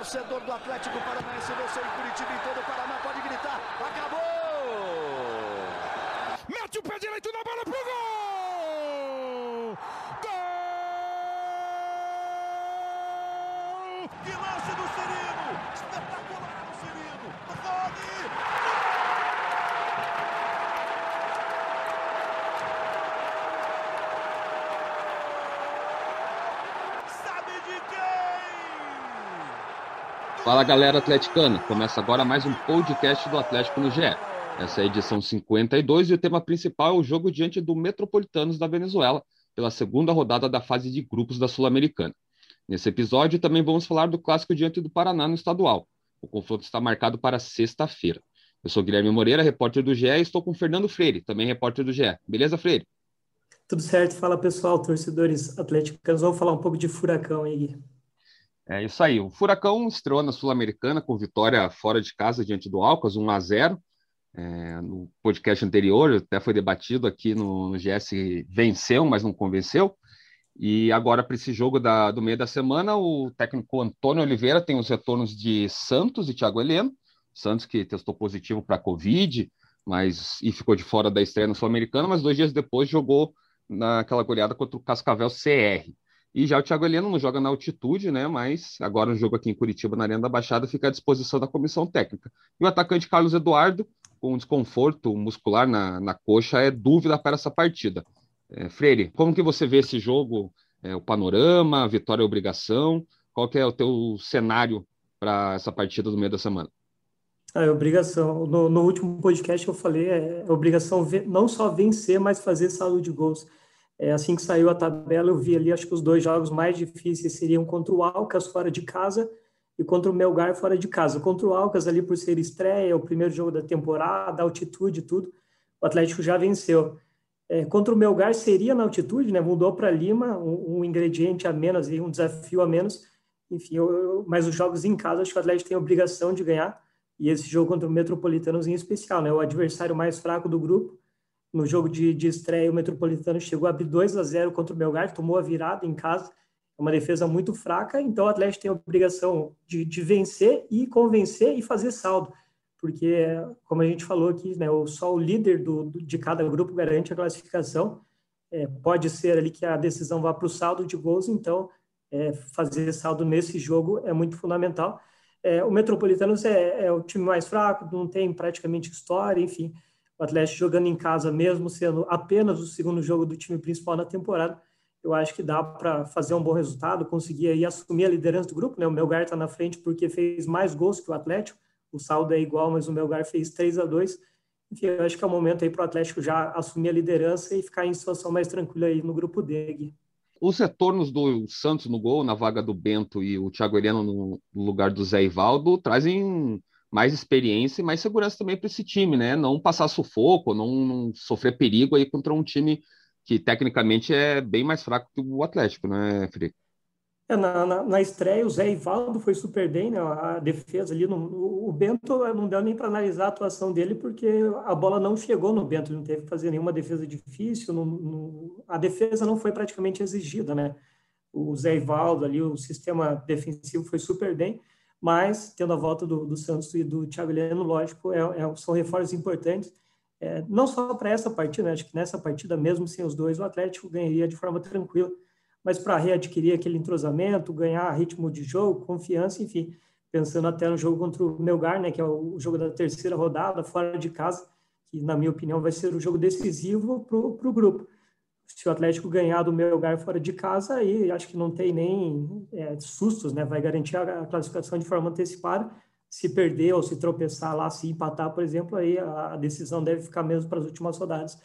torcedor do Atlético Paranaense venceu em Curitiba e todo o Paraná pode gritar. Acabou! Mete o pé direito na bola pro gol! Gol! Que lance do Cirino! Espetacular o Cirino! Rode! Sabe de quem? Fala galera atleticana, começa agora mais um podcast do Atlético no GE. Essa é a edição 52 e o tema principal é o jogo diante do Metropolitanos da Venezuela, pela segunda rodada da fase de grupos da Sul-Americana. Nesse episódio também vamos falar do clássico diante do Paraná no estadual. O confronto está marcado para sexta-feira. Eu sou Guilherme Moreira, repórter do GE, e estou com Fernando Freire, também repórter do GE. Beleza, Freire? Tudo certo, fala pessoal, torcedores atleticanos. Vamos falar um pouco de furacão aí, Gui. É isso aí. O Furacão estreou na Sul-Americana com vitória fora de casa diante do Alcas, 1 a 0 é, no podcast anterior, até foi debatido aqui no, no GS, venceu, mas não convenceu. E agora, para esse jogo da, do meio da semana, o técnico Antônio Oliveira tem os retornos de Santos e Thiago Heleno. Santos que testou positivo para a Covid, mas e ficou de fora da estreia no Sul-Americano, mas dois dias depois jogou naquela goleada contra o Cascavel CR. E já o Thiago Heleno não joga na altitude, né? Mas agora o jogo aqui em Curitiba, na Arena da Baixada, fica à disposição da comissão técnica. E o atacante Carlos Eduardo, com desconforto muscular na, na coxa, é dúvida para essa partida. É, Freire, como que você vê esse jogo? É, o panorama, vitória é obrigação? Qual que é o teu cenário para essa partida do meio da semana? É obrigação. No, no último podcast eu falei, é, é obrigação não só vencer, mas fazer saldo de gols. É, assim que saiu a tabela, eu vi ali, acho que os dois jogos mais difíceis seriam contra o Alcas fora de casa e contra o Melgar fora de casa. Contra o Alcas ali por ser estreia, o primeiro jogo da temporada, altitude e tudo, o Atlético já venceu. É, contra o Melgar seria na altitude, né? Mudou para Lima, um, um ingrediente a menos, aí, um desafio a menos. Enfim, eu, eu, mas os jogos em casa, acho que o Atlético tem a obrigação de ganhar. E esse jogo contra o Metropolitanos em especial, né? O adversário mais fraco do grupo. No jogo de, de estreia, o Metropolitano chegou a abrir 2 a 0 contra o Melgar, tomou a virada em casa. É uma defesa muito fraca, então o Atlético tem a obrigação de, de vencer e convencer e fazer saldo. Porque, como a gente falou aqui, né, só o líder do, de cada grupo garante a classificação. É, pode ser ali que a decisão vá para o saldo de gols, então é, fazer saldo nesse jogo é muito fundamental. É, o Metropolitanos é, é, o time mais fraco, não tem praticamente história, enfim. O Atlético jogando em casa, mesmo sendo apenas o segundo jogo do time principal na temporada, eu acho que dá para fazer um bom resultado, conseguir aí assumir a liderança do grupo. Né? O Melgar está na frente porque fez mais gols que o Atlético, o saldo é igual, mas o Melgar fez 3 a 2 Enfim, eu acho que é o momento aí para o Atlético já assumir a liderança e ficar em situação mais tranquila aí no grupo D. Gui. Os retornos do Santos no gol, na vaga do Bento e o Thiago Heleno no lugar do Zé Ivaldo, trazem mais experiência e mais segurança também para esse time, né? Não passar sufoco, não, não, sofrer perigo aí contra um time que tecnicamente é bem mais fraco que o Atlético, né, Felipe? É, na, na, na, estreia, o Zé Ivaldo foi super bem, né? A defesa ali, no, o Bento não deu nem para analisar a atuação dele, porque a bola não chegou no Bento, não teve que fazer nenhuma defesa difícil, a defesa não foi praticamente exigida, né? O Zé Ivaldo ali, o sistema defensivo foi super bem, mas tendo a volta do, do Santos e do Thiago Heleno, lógico, é, é, são reforços importantes, é, não só para essa partida, né? acho que nessa partida, mesmo sem os dois, o Atlético ganharia de forma tranquila, mas para readquirir aquele entrosamento, ganhar ritmo de jogo, confiança, enfim, pensando até no jogo contra o Melgar, né, que é o jogo da terceira rodada, fora de casa, que na minha opinião vai ser o jogo decisivo para o grupo. Se o Atlético ganhar do Melgar fora de casa, aí acho que não tem nem é, sustos, né, vai garantir a classificação de forma antecipada. Se perder ou se tropeçar lá, se empatar, por exemplo, aí a decisão deve ficar mesmo para as últimas rodadas.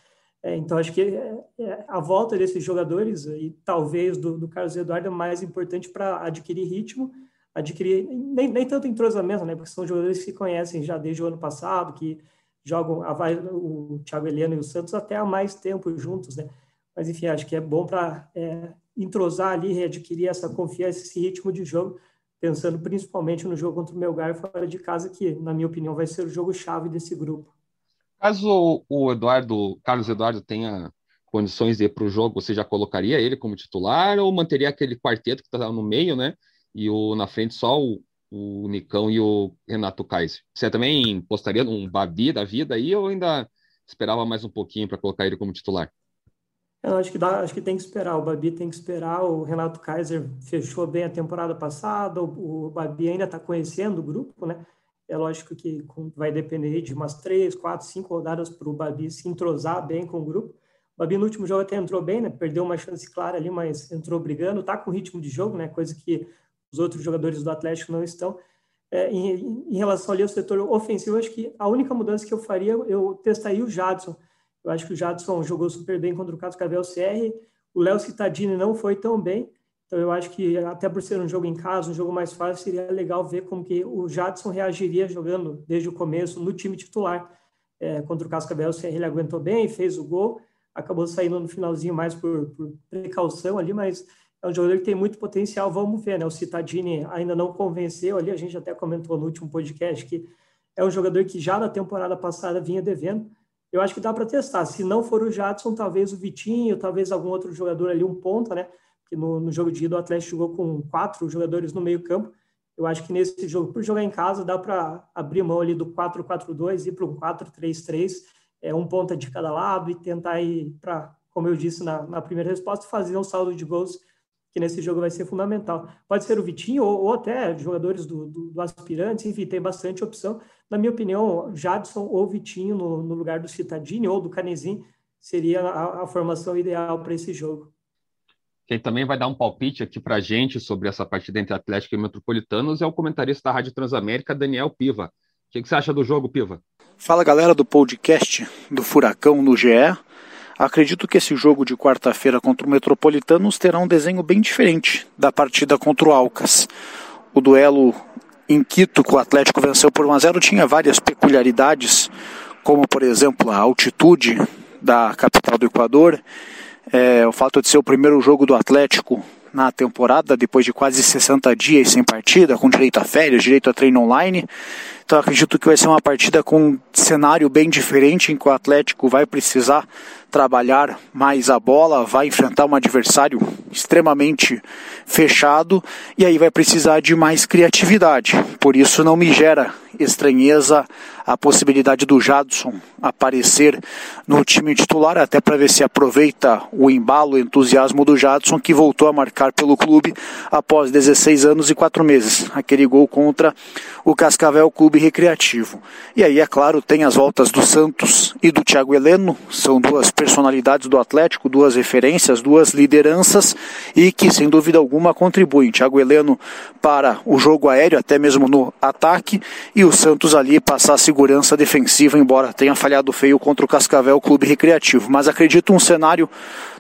É, então, acho que é, é, a volta desses jogadores, e talvez do, do Carlos Eduardo, é mais importante para adquirir ritmo, adquirir nem, nem tanto entrosamento, né? Porque são jogadores que se conhecem já desde o ano passado, que jogam a, o Thiago Heleno e o Santos até há mais tempo juntos, né? Mas, enfim, acho que é bom para é, entrosar ali, readquirir essa confiança, esse ritmo de jogo, pensando principalmente no jogo contra o Melgar fora de casa, que, na minha opinião, vai ser o jogo-chave desse grupo. Caso o Eduardo, Carlos Eduardo tenha condições de ir para o jogo, você já colocaria ele como titular ou manteria aquele quarteto que está no meio, né? E o, na frente só o, o Nicão e o Renato Kaiser. Você também postaria um Babi da vida aí ou ainda esperava mais um pouquinho para colocar ele como titular? Eu acho que dá, acho que tem que esperar. O Babi tem que esperar. O Renato Kaiser fechou bem a temporada passada. O, o Babi ainda está conhecendo o grupo, né? É lógico que vai depender de umas três, quatro, cinco rodadas para o Babi se entrosar bem com o grupo. O Babi no último jogo até entrou bem, né? Perdeu uma chance clara ali, mas entrou brigando. Tá com ritmo de jogo, né? Coisa que os outros jogadores do Atlético não estão. É, em, em, relação ali ao setor ofensivo, acho que a única mudança que eu faria, eu testaria o Jadson eu acho que o Jadson jogou super bem contra o Cascavel CR. O Léo Cittadini não foi tão bem. Então eu acho que até por ser um jogo em casa, um jogo mais fácil, seria legal ver como que o Jadson reagiria jogando desde o começo no time titular. É, contra o Cascavel ele aguentou bem, fez o gol, acabou saindo no finalzinho mais por, por precaução ali, mas é um jogador que tem muito potencial, vamos ver, né? O Cittadini ainda não convenceu ali, a gente até comentou no último podcast que é um jogador que já na temporada passada vinha devendo, eu acho que dá para testar. Se não for o Jadson, talvez o Vitinho, talvez algum outro jogador ali, um ponta, né? Que no, no jogo de ida o Atlético jogou com quatro jogadores no meio campo. Eu acho que nesse jogo, por jogar em casa, dá para abrir mão ali do 4-4-2 e para um 4-3-3, é, um ponta de cada lado e tentar ir para, como eu disse na, na primeira resposta, fazer um saldo de gols que nesse jogo vai ser fundamental. Pode ser o Vitinho ou, ou até jogadores do, do, do aspirante, enfim, tem bastante opção. Na minha opinião, Jadson ou Vitinho no, no lugar do Citadini ou do Canezin seria a, a formação ideal para esse jogo. Quem também vai dar um palpite aqui para a gente sobre essa partida entre Atlético e Metropolitanos é o comentarista da Rádio Transamérica, Daniel Piva. O que, que você acha do jogo, Piva? Fala galera do podcast do Furacão no GE. Acredito que esse jogo de quarta-feira contra o Metropolitanos terá um desenho bem diferente da partida contra o Alcas. O duelo em Quito, que o Atlético venceu por 1 a 0, tinha várias peculiaridades, como por exemplo a altitude da capital do Equador, é, o fato de ser o primeiro jogo do Atlético na temporada, depois de quase 60 dias sem partida, com direito a férias, direito a treino online. Então acredito que vai ser uma partida com um cenário bem diferente, em que o Atlético vai precisar trabalhar mais a bola, vai enfrentar um adversário extremamente fechado e aí vai precisar de mais criatividade. Por isso não me gera estranheza a possibilidade do Jadson aparecer no time titular, até para ver se aproveita o embalo, o entusiasmo do Jadson, que voltou a marcar pelo clube após 16 anos e 4 meses. Aquele gol contra o Cascavel Clube Recreativo. E aí, é claro, tem as voltas do Santos e do Thiago Heleno, são duas personalidades do Atlético, duas referências, duas lideranças e que, sem dúvida alguma, contribuem. Thiago Heleno para o jogo aéreo, até mesmo no ataque, e o Santos ali passar a segurança defensiva, embora tenha falhado feio contra o Cascavel Clube Recreativo. Mas acredito um cenário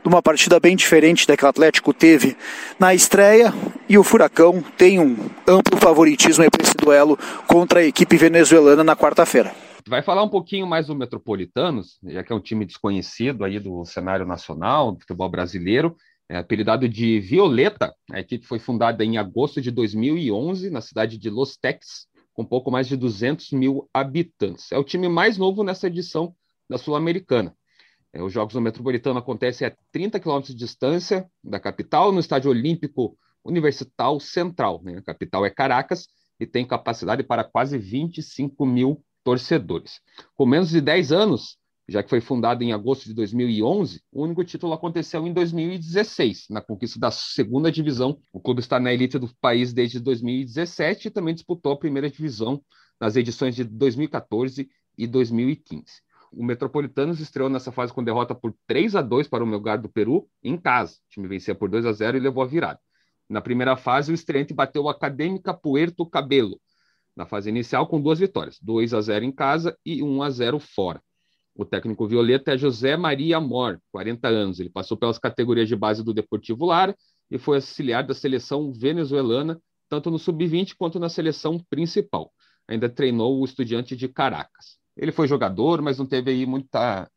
de uma partida bem diferente da que o Atlético teve na estreia e o Furacão tem um amplo favoritismo para esse duelo contra a equipe venezuelana na quarta-feira. Vai falar um pouquinho mais do Metropolitanos, já que é um time desconhecido aí do cenário nacional, do futebol brasileiro, é apelidado de Violeta. A equipe foi fundada em agosto de 2011 na cidade de Los Teques, com pouco mais de 200 mil habitantes. É o time mais novo nessa edição da Sul-Americana. É, os Jogos do Metropolitano acontecem a 30 quilômetros de distância da capital, no Estádio Olímpico Universital Central. Né? A capital é Caracas e tem capacidade para quase 25 mil torcedores. Com menos de 10 anos, já que foi fundado em agosto de 2011, o único título aconteceu em 2016, na conquista da segunda divisão. O clube está na elite do país desde 2017 e também disputou a primeira divisão nas edições de 2014 e 2015. O Metropolitanos estreou nessa fase com derrota por 3 a 2 para o Melgar do Peru, em casa. O time vencia por 2 a 0 e levou a virada. Na primeira fase, o estreante bateu o Acadêmica Puerto Cabelo, na fase inicial, com duas vitórias, 2 a 0 em casa e 1 a 0 fora. O técnico violeta é José Maria Mor, 40 anos. Ele passou pelas categorias de base do Deportivo Lara e foi auxiliar da seleção venezuelana, tanto no sub-20 quanto na seleção principal. Ainda treinou o Estudiante de Caracas. Ele foi jogador, mas não teve aí muita,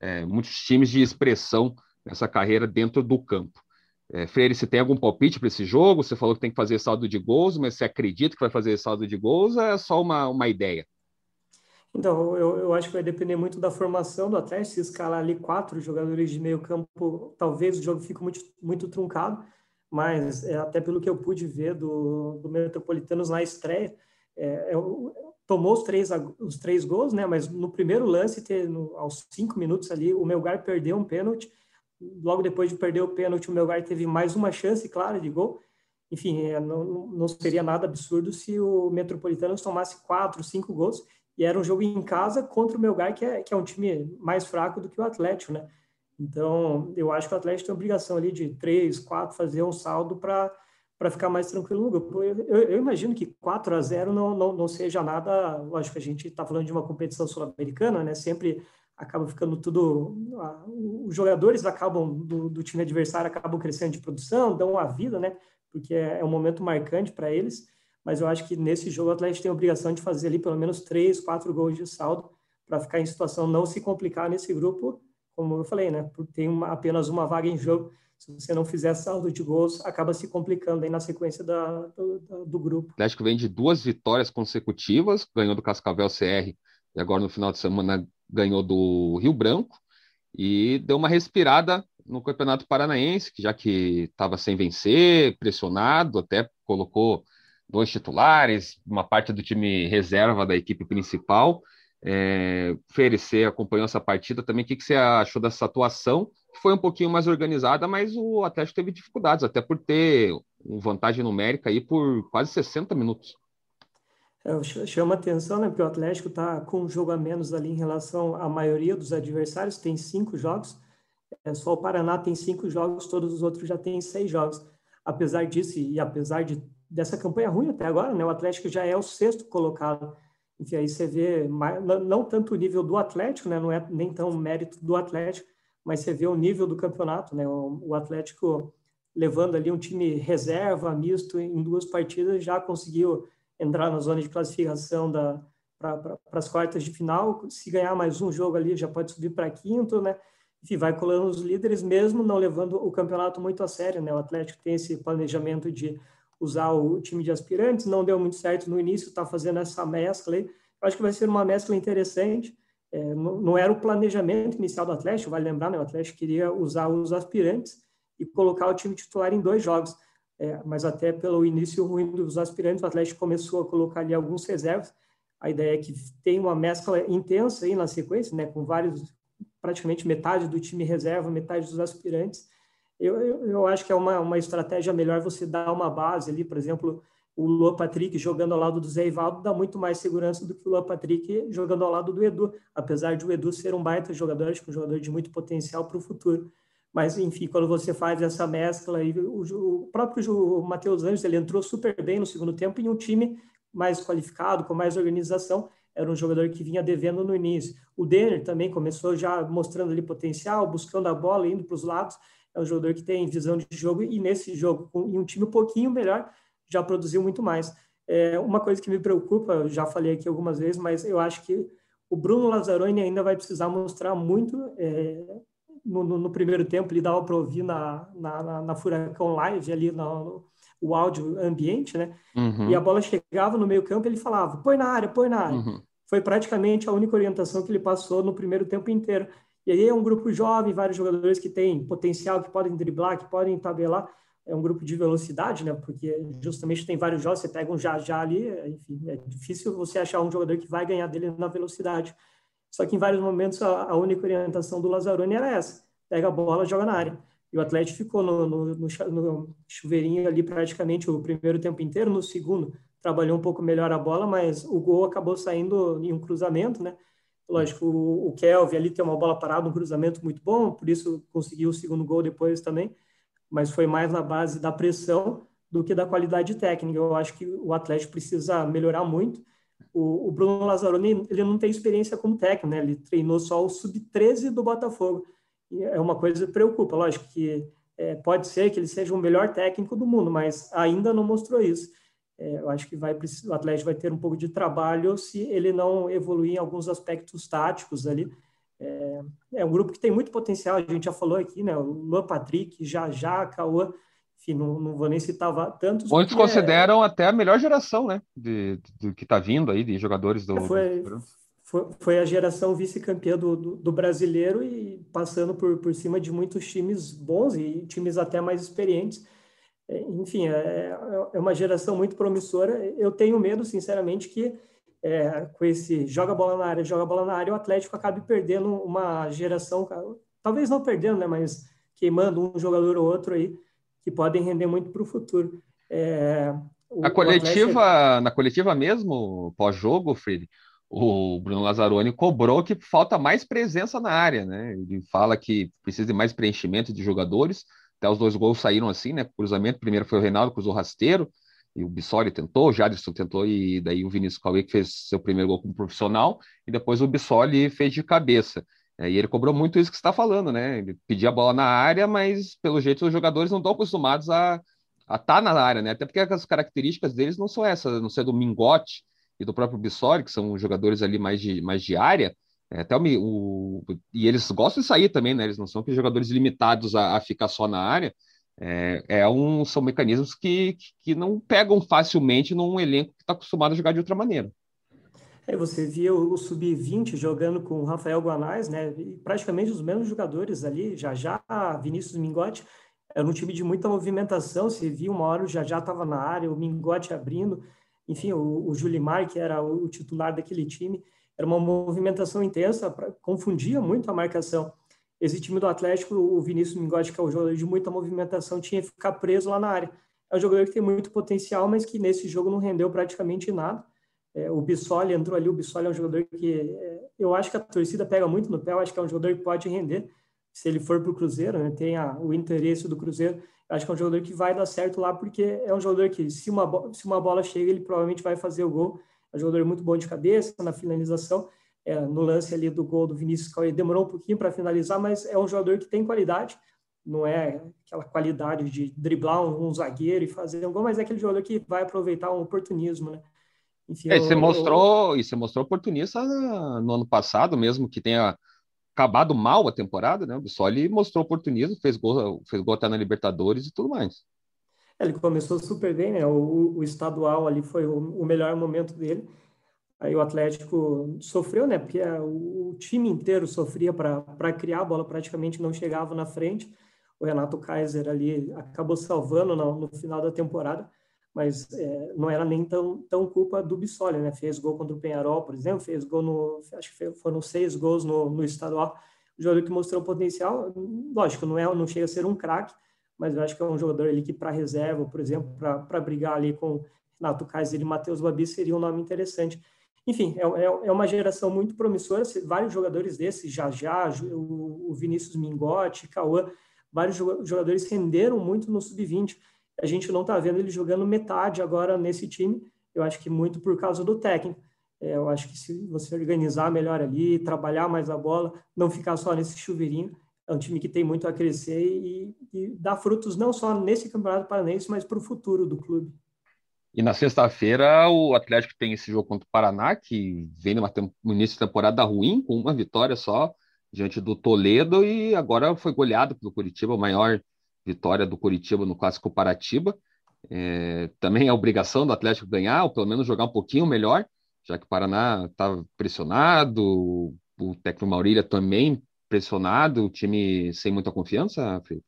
é, muitos times de expressão nessa carreira dentro do campo. É, Freire, você tem algum palpite para esse jogo? Você falou que tem que fazer saldo de gols, mas você acredita que vai fazer saldo de gols ou é só uma, uma ideia? Então, eu, eu acho que vai depender muito da formação do Atlético. Se escalar ali quatro jogadores de meio campo, talvez o jogo fique muito, muito truncado. mas é, até pelo que eu pude ver do, do Metropolitanos na estreia, é, é, tomou os três, os três gols, né? Mas no primeiro lance, ter, no, aos cinco minutos ali, o Melgar perdeu um pênalti. Logo depois de perder o pênalti, o Melgar teve mais uma chance clara de gol. Enfim, é, não, não seria nada absurdo se o Metropolitanos tomasse quatro, cinco gols. E era um jogo em casa contra o Melgar, que é, que é um time mais fraco do que o Atlético, né? Então, eu acho que o Atlético tem a obrigação ali de três, quatro, fazer um saldo para para ficar mais tranquilo no grupo. Eu, eu, eu, imagino que 4 a 0 não, não, não seja nada. Lógico a gente está falando de uma competição sul-americana, né? Sempre acaba ficando tudo. Os jogadores acabam do, do, time adversário acabam crescendo de produção, dão a vida, né? Porque é, é um momento marcante para eles. Mas eu acho que nesse jogo o Atlético tem a obrigação de fazer ali pelo menos três, quatro gols de saldo para ficar em situação não se complicar nesse grupo, como eu falei, né? Porque tem uma, apenas uma vaga em jogo se você não fizer saldo de gols, acaba se complicando aí na sequência da, do, do, grupo. O Atlético vem de duas vitórias consecutivas, ganhou do Cascavel CR e agora no final de semana ganhou do Rio Branco e deu uma respirada no Campeonato Paranaense, que já que estava sem vencer, pressionado, até colocou dois titulares, uma parte do time reserva da equipe principal. É, Ferecer acompanhou essa partida também. O que, que você achou dessa atuação? foi um pouquinho mais organizada, mas o Atlético teve dificuldades, até por ter vantagem numérica aí por quase 60 minutos. É, chama atenção, né? Porque o Atlético está com um jogo a menos ali em relação à maioria dos adversários, tem cinco jogos. É, só o Paraná tem cinco jogos, todos os outros já têm seis jogos. Apesar disso, e apesar de, dessa campanha ruim até agora, né? O Atlético já é o sexto colocado. Enfim, aí você vê, não, tanto o nível do Atlético, né? Não é nem tão mérito do Atlético, mas você vê o nível do campeonato, né? O Atlético levando ali um time reserva, misto, em duas partidas, já conseguiu entrar na zona de classificação da para as quartas de final. Se ganhar mais um jogo ali, já pode subir para quinto, né? Enfim, vai colando os líderes, mesmo não levando o campeonato muito a sério, né? O Atlético tem esse planejamento de usar o time de aspirantes, não deu muito certo no início, está fazendo essa mescla aí. acho que vai ser uma mescla interessante é, não, não, era o planejamento inicial do Atlético, vale lembrar, né? o Atlético queria usar os aspirantes e colocar o time titular em dois jogos, é, mas até pelo início ruim dos aspirantes, o Atlético começou a colocar ali alguns reservas, a ideia é que tem uma mescla intensa aí na sequência, né? com vários, praticamente metade do time reserva, metade dos aspirantes, eu, eu, eu acho que é uma, uma estratégia melhor você dar uma base ali, por exemplo, o Luan Patrick jogando ao lado do Zé Ivaldo dá muito mais segurança do que o Luan Patrick jogando ao lado do Edu, apesar de o Edu ser um baita jogador, acho que um jogador de muito potencial para o futuro. Mas, enfim, quando você faz essa mescla, aí, o, o próprio Matheus Anjos ele entrou super bem no segundo tempo em um time mais qualificado, com mais organização, era um jogador que vinha devendo no início. O Denner também começou já mostrando ali potencial, buscando a bola, indo para os lados. É um jogador que tem visão de jogo e nesse jogo, em um time um pouquinho melhor, já produziu muito mais. É, uma coisa que me preocupa, já falei aqui algumas vezes, mas eu acho que o Bruno Lazzaroni ainda vai precisar mostrar muito. É, no, no, no, primeiro tempo, ele dava para ouvir na, na, na, na, Furacão Live, ali no, o áudio ambiente, né? Uhum. E a bola chegava no meio campo ele falava, põe na área, põe na área. Uhum. Foi praticamente a única orientação que ele passou no primeiro tempo inteiro. E aí é um grupo jovem, vários jogadores que têm potencial, que podem driblar, que podem tabelar é um grupo de velocidade, né? Porque justamente tem vários jogos, você pega um já já ali, enfim, é difícil você achar um jogador que vai ganhar dele na velocidade. Só que em vários momentos a, a única orientação do Lazzaroni era essa: pega a bola, joga na área. E o Atlético ficou no, no, no, no chuveirinho ali praticamente o primeiro tempo inteiro, no segundo trabalhou um pouco melhor a bola, mas o gol acabou saindo em um cruzamento, né? Lógico, o, o Kelvin ali tem uma bola parada, um cruzamento muito bom, por isso conseguiu o segundo gol depois também mas foi mais na base da pressão do que da qualidade técnica. Eu acho que o Atlético precisa melhorar muito. O, o Bruno Lazzaroni, ele não tem experiência como técnico, né? Ele treinou só o sub-13 do Botafogo. E é uma coisa que preocupa, lógico que é, pode ser que ele seja o melhor técnico do mundo, mas ainda não mostrou isso. É, eu acho que vai, o Atlético vai ter um pouco de trabalho se ele não evoluir em alguns aspectos táticos ali, é, é, um grupo que tem muito potencial, a gente já falou aqui, né? O Luan Patrick, Jajá, Cauã, enfim, não, não vou nem citar tantos. Muitos consideram é... até a melhor geração, né? De, de, de que está vindo aí, de jogadores do. Foi, do... foi, foi, a geração vice-campeã do, do, do, brasileiro e passando por, por cima de muitos times bons e times até mais experientes. É, enfim, é, é uma geração muito promissora. Eu tenho medo, sinceramente, que é, com esse joga bola na área, joga bola na área, o Atlético acabe perdendo uma geração, talvez não perdendo, né, mas queimando um jogador ou outro aí, que podem render muito para o futuro. É, a coletiva, Atlético... Na coletiva mesmo, pós-jogo, Fred, o Bruno Lazzaroni cobrou que falta mais presença na área, né? Ele fala que precisa de mais preenchimento de jogadores. Até os dois gols saíram assim, né? Cruzamento, primeiro foi o Reinaldo, cruzou rasteiro, e o Bissoli tentou, o Jadson tentou, e daí o Vinícius Cauê que fez seu primeiro gol como profissional, e depois o Bissoli fez de cabeça. É, e ele cobrou muito isso que você está falando, né? Ele pedia a bola na área, mas pelo jeito os jogadores não estão acostumados a estar tá na área, né? Até porque as características deles não são essas, não ser do Mingote e do próprio Bissoli, que são jogadores ali mais de, mais de área, é, até o, o, e eles gostam de sair também, né? Eles não são que jogadores limitados a, a, ficar só na área. É, é um, são mecanismos que, que não pegam facilmente num elenco que está acostumado a jogar de outra maneira. É, você via o, o Sub-20 jogando com o Rafael Guanais, né? E praticamente os mesmos jogadores ali, já já Vinícius Mingotti, era um time de muita movimentação. Você via uma hora o já já estava na área, o Mingotti abrindo, enfim, o, o Julimar, que era o, o titular daquele time era uma movimentação intensa, pra, confundia muito a marcação. Esse time do Atlético, o Vinícius Mingotti, que é um jogador de muita movimentação, tinha que ficar preso lá na área. É um jogador que tem muito potencial, mas que nesse jogo não rendeu praticamente nada. É, o Bissoli entrou ali, o Bissoli é um jogador que é, eu acho que a torcida pega muito no pé, eu acho que é um jogador que pode render se ele for para o Cruzeiro, né, tem a, o interesse do Cruzeiro, acho que é um jogador que vai dar certo lá, porque é um jogador que, se uma, se uma bola chega, ele provavelmente vai fazer o gol, é um jogador muito bom de cabeça, na finalização. É, no lance ali do gol do Vinícius Cauê, demorou um pouquinho para finalizar, mas é um jogador que tem qualidade, não é aquela qualidade de driblar um, um, zagueiro e fazer um gol, mas é aquele jogador que vai aproveitar um oportunismo, né? Enfim, é, eu, você mostrou, eu... e você mostrou oportunista no ano passado mesmo, que tenha acabado mal a temporada, né? O Bissoli mostrou oportunismo, fez gol, fez gol até na Libertadores e tudo mais. Ele começou super bem, né? O, o estadual ali foi o, o, melhor momento dele. Aí o Atlético sofreu, né? Porque o, o time inteiro sofria para criar a bola, praticamente não chegava na frente. O Renato Kaiser ali acabou salvando no, no final da temporada, mas é, não era nem tão, tão culpa do Bissoli, né? Fez gol contra o Penharol, por exemplo, fez gol no. Acho que foram seis gols no, no estadual. O jogador que mostrou potencial, lógico, não, é, não chega a ser um craque, mas eu acho que é um jogador ali que para reserva, por exemplo, para brigar ali com Renato Kaiser e Matheus Babi seria um nome interessante. Enfim, é, é, é, uma geração muito promissora, vários jogadores desses, já já, o, o Vinícius Mingotti, Cauã, vários jogadores renderam muito no sub-20. A gente não está vendo ele jogando metade agora nesse time, eu acho que muito por causa do técnico. É, eu acho que se você organizar melhor ali, trabalhar mais a bola, não ficar só nesse chuveirinho, é um time que tem muito a crescer e, e dá frutos não só nesse Campeonato Paranense, mas para o futuro do clube. E na sexta-feira o Atlético tem esse jogo contra o Paraná, que vem numa início de temporada ruim, com uma vitória só diante do Toledo, e agora foi goleado pelo Curitiba, a maior vitória do Curitiba no Clássico Paratiba. É, também é obrigação do Atlético ganhar, ou pelo menos jogar um pouquinho melhor, já que o Paraná estava tá pressionado, o técnico Maurília também pressionado, o time sem muita confiança, Felipe?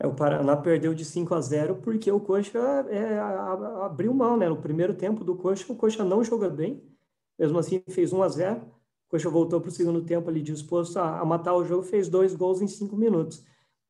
É, o Paraná perdeu de 5 a 0 porque o Coxa é, abriu mão, né? No primeiro tempo do Coxa, o Coxa não jogou bem, mesmo assim fez 1 a 0 o Coxa voltou para o segundo tempo ali disposto a, a, matar o jogo, fez dois gols em cinco minutos.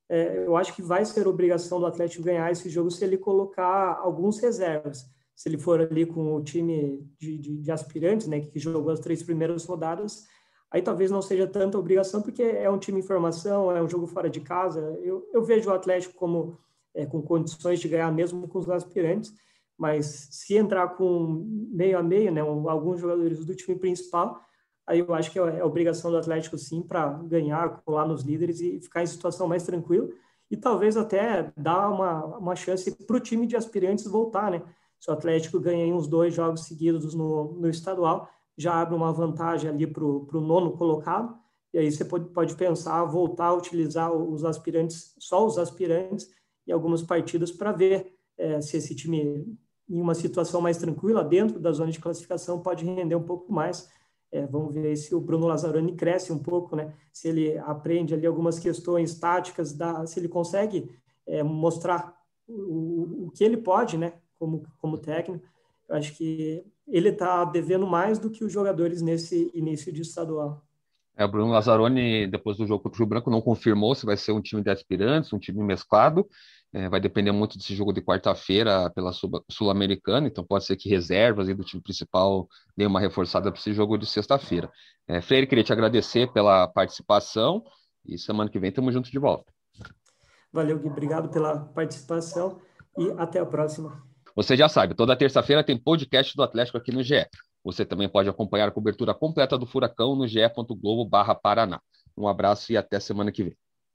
É, eu acho que vai ser obrigação do Atlético ganhar esse jogo se ele colocar alguns reservas. Se ele for ali com o time de, de, de aspirantes, né, que jogou as três primeiras rodadas, aí talvez não seja tanta obrigação, porque é um time em formação, é um jogo fora de casa. Eu, eu vejo o Atlético como é, com condições de ganhar mesmo com os aspirantes, mas se entrar com meio a meio, né, alguns jogadores do time principal, aí eu acho que é, é obrigação do Atlético sim para ganhar, colar nos líderes e ficar em situação mais tranquila e talvez até dar uma, uma chance para o time de aspirantes voltar, né? Se o Atlético ganha uns dois jogos seguidos no, no estadual, já abre uma vantagem ali para o nono colocado, e aí você pode, pode pensar voltar a utilizar os aspirantes, só os aspirantes, em algumas partidas para ver é, se esse time, em uma situação mais tranquila, dentro da zona de classificação, pode render um pouco mais. É, vamos ver se o Bruno Lazzaroni cresce um pouco, né? Se ele aprende ali algumas questões táticas, da, se ele consegue é, mostrar o, o que ele pode, né, como, como técnico. Eu acho que ele está devendo mais do que os jogadores nesse início de estadual. É, o Bruno Lazzaroni, depois do jogo contra o Rio Branco, não confirmou se vai ser um time de aspirantes, um time mesclado. É, vai depender muito desse jogo de quarta-feira pela Sul-Americana, então pode ser que reservas aí do time principal dê uma reforçada para esse jogo de sexta-feira. É, Freire, queria te agradecer pela participação e semana que vem estamos juntos de volta. Valeu, Gui, obrigado pela participação e até a próxima. Você já sabe, toda terça-feira tem podcast do Atlético aqui no GE. Você também pode acompanhar a cobertura completa do Furacão no ge.globo/paraná. Um abraço e até semana que vem.